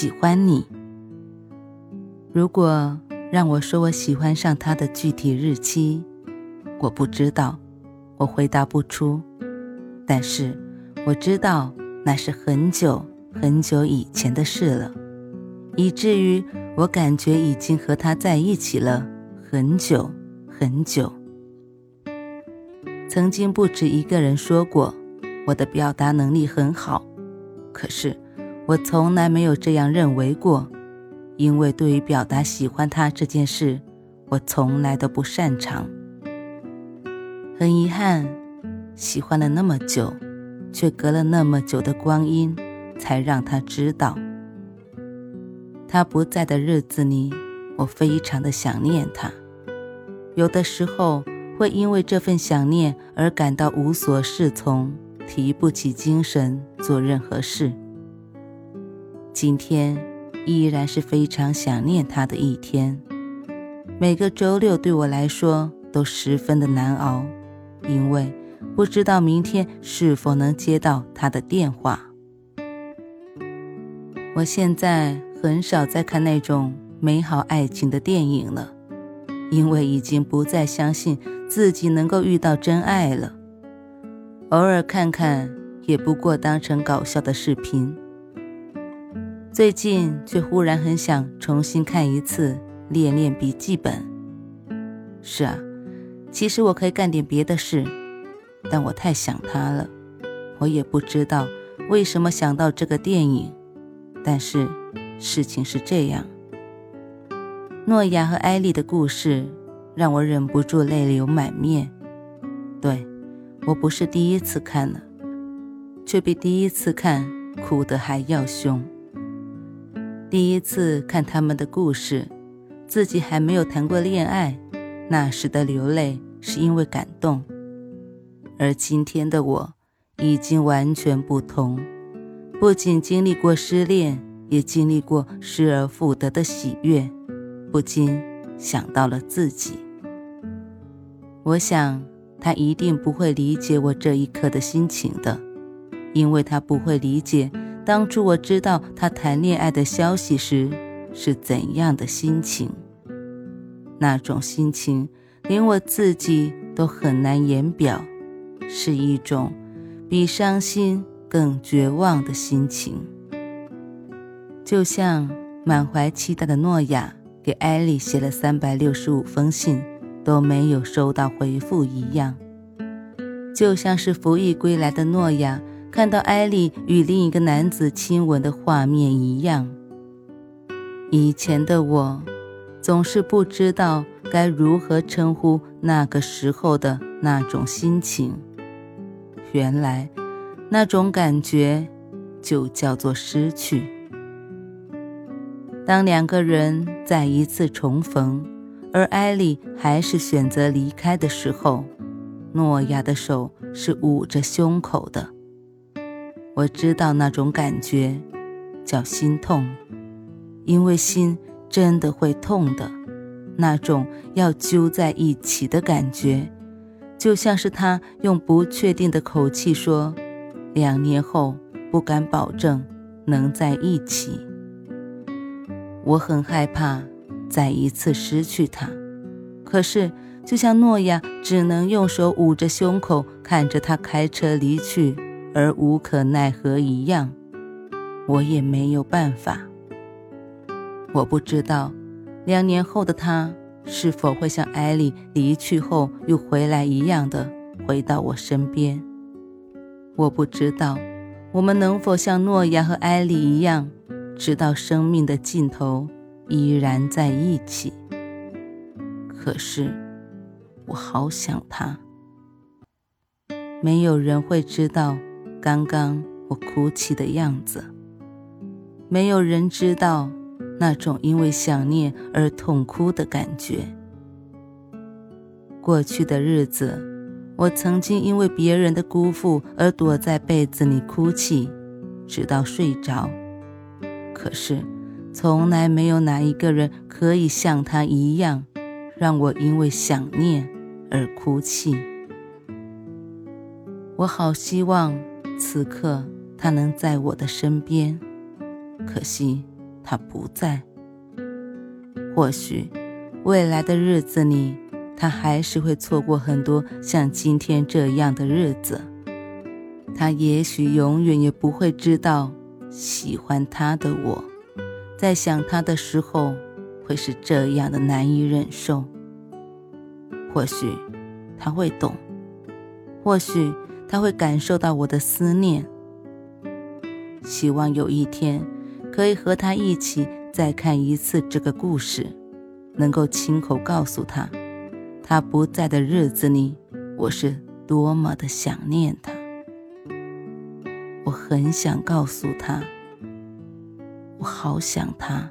喜欢你。如果让我说我喜欢上他的具体日期，我不知道，我回答不出。但是我知道那是很久很久以前的事了，以至于我感觉已经和他在一起了很久很久。曾经不止一个人说过我的表达能力很好，可是。我从来没有这样认为过，因为对于表达喜欢他这件事，我从来都不擅长。很遗憾，喜欢了那么久，却隔了那么久的光阴，才让他知道。他不在的日子里，我非常的想念他，有的时候会因为这份想念而感到无所适从，提不起精神做任何事。今天依然是非常想念他的一天。每个周六对我来说都十分的难熬，因为不知道明天是否能接到他的电话。我现在很少再看那种美好爱情的电影了，因为已经不再相信自己能够遇到真爱了。偶尔看看，也不过当成搞笑的视频。最近却忽然很想重新看一次《恋恋笔记本》。是啊，其实我可以干点别的事，但我太想他了。我也不知道为什么想到这个电影，但是事情是这样：诺亚和艾丽的故事让我忍不住泪流满面。对，我不是第一次看了，却比第一次看哭得还要凶。第一次看他们的故事，自己还没有谈过恋爱，那时的流泪是因为感动。而今天的我，已经完全不同，不仅经历过失恋，也经历过失而复得的喜悦，不禁想到了自己。我想他一定不会理解我这一刻的心情的，因为他不会理解。当初我知道他谈恋爱的消息时，是怎样的心情？那种心情连我自己都很难言表，是一种比伤心更绝望的心情。就像满怀期待的诺亚给艾莉写了三百六十五封信，都没有收到回复一样；就像是服役归来的诺亚。看到艾丽与另一个男子亲吻的画面一样，以前的我总是不知道该如何称呼那个时候的那种心情。原来，那种感觉就叫做失去。当两个人再一次重逢，而艾丽还是选择离开的时候，诺亚的手是捂着胸口的。我知道那种感觉叫心痛，因为心真的会痛的。那种要揪在一起的感觉，就像是他用不确定的口气说：“两年后不敢保证能在一起。”我很害怕再一次失去他，可是就像诺亚只能用手捂着胸口，看着他开车离去。而无可奈何一样，我也没有办法。我不知道，两年后的他是否会像艾莉离去后又回来一样的回到我身边。我不知道，我们能否像诺亚和艾莉一样，直到生命的尽头依然在一起。可是，我好想他。没有人会知道。刚刚我哭泣的样子，没有人知道那种因为想念而痛哭的感觉。过去的日子，我曾经因为别人的辜负而躲在被子里哭泣，直到睡着。可是，从来没有哪一个人可以像他一样，让我因为想念而哭泣。我好希望此刻他能在我的身边。可惜他不在。或许未来的日子里，他还是会错过很多像今天这样的日子。他也许永远也不会知道，喜欢他的我，在想他的时候会是这样的难以忍受。或许他会懂，或许他会感受到我的思念。希望有一天。可以和他一起再看一次这个故事，能够亲口告诉他，他不在的日子里，我是多么的想念他。我很想告诉他，我好想他。